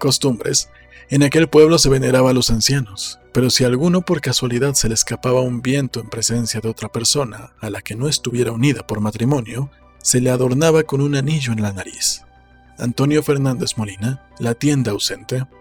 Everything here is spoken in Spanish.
Costumbres. En aquel pueblo se veneraba a los ancianos, pero si a alguno por casualidad se le escapaba un viento en presencia de otra persona a la que no estuviera unida por matrimonio, se le adornaba con un anillo en la nariz. Antonio Fernández Molina, La tienda ausente,